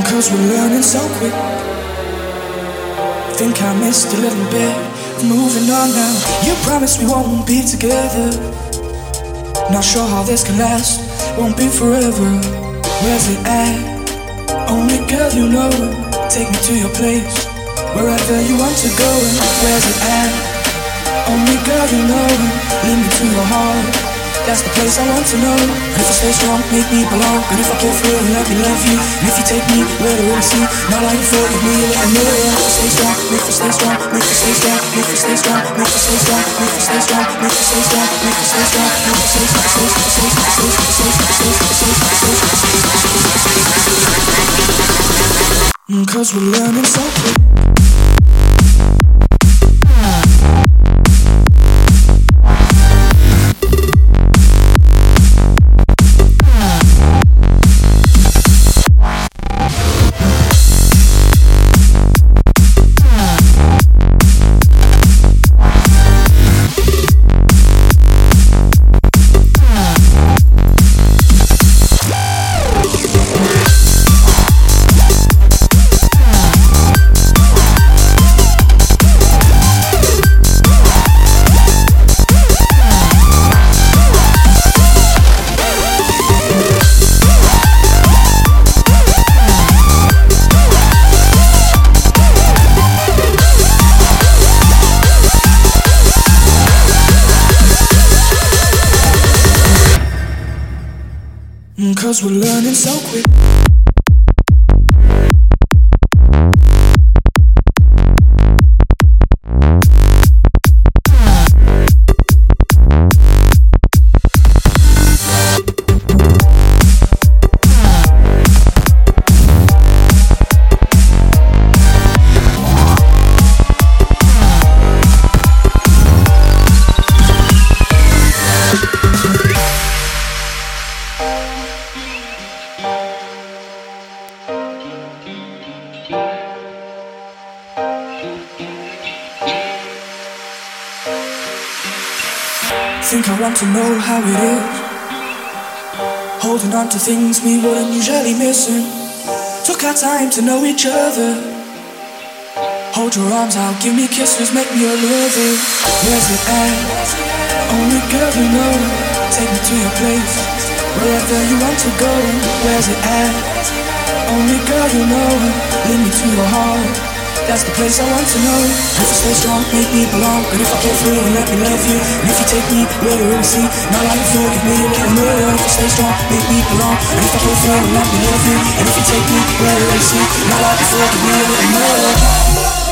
Cause we're learning so quick. Think I missed a little bit of moving on now. You promised we won't be together. Not sure how this can last, won't be forever. Where's it at? Only girl you know. Take me to your place, wherever you want to go. Where's it at? Only girl you know. Lead me to your heart. That's the place I want to know. And if I stay strong, make me belong. And if I pull through, let me love you. And if you take me where to really see, not like you forgive me, let me know. Make me stay strong, make me stay strong, make me stay strong, make me stay strong, make me stay strong, make me stay strong, make me stay strong, make me stay strong, make me stay strong, stay strong, stay strong, stay strong, stay strong, stay strong, stay strong, stay strong, stay strong. Cause we're learning so quick. Cause we're learning so quick. Think I want to know how it is. Holding on to things we wouldn't usually missing. Took our time to know each other. Hold your arms out, give me kisses, make me a lover. Where's it at? Only girl you know. Take me to your place, wherever you want to go. Where's it at? Only girl you know. Lead me to your heart. That's the place I want to know. If you stay strong, make me belong. And if I pull through, let me love you. And if you take me where you really see, not like you forgive me, let me know. If I stay strong, make me belong. And if I pull through, let me love you. And if you take me where you really see, not like you forgive me, let me know.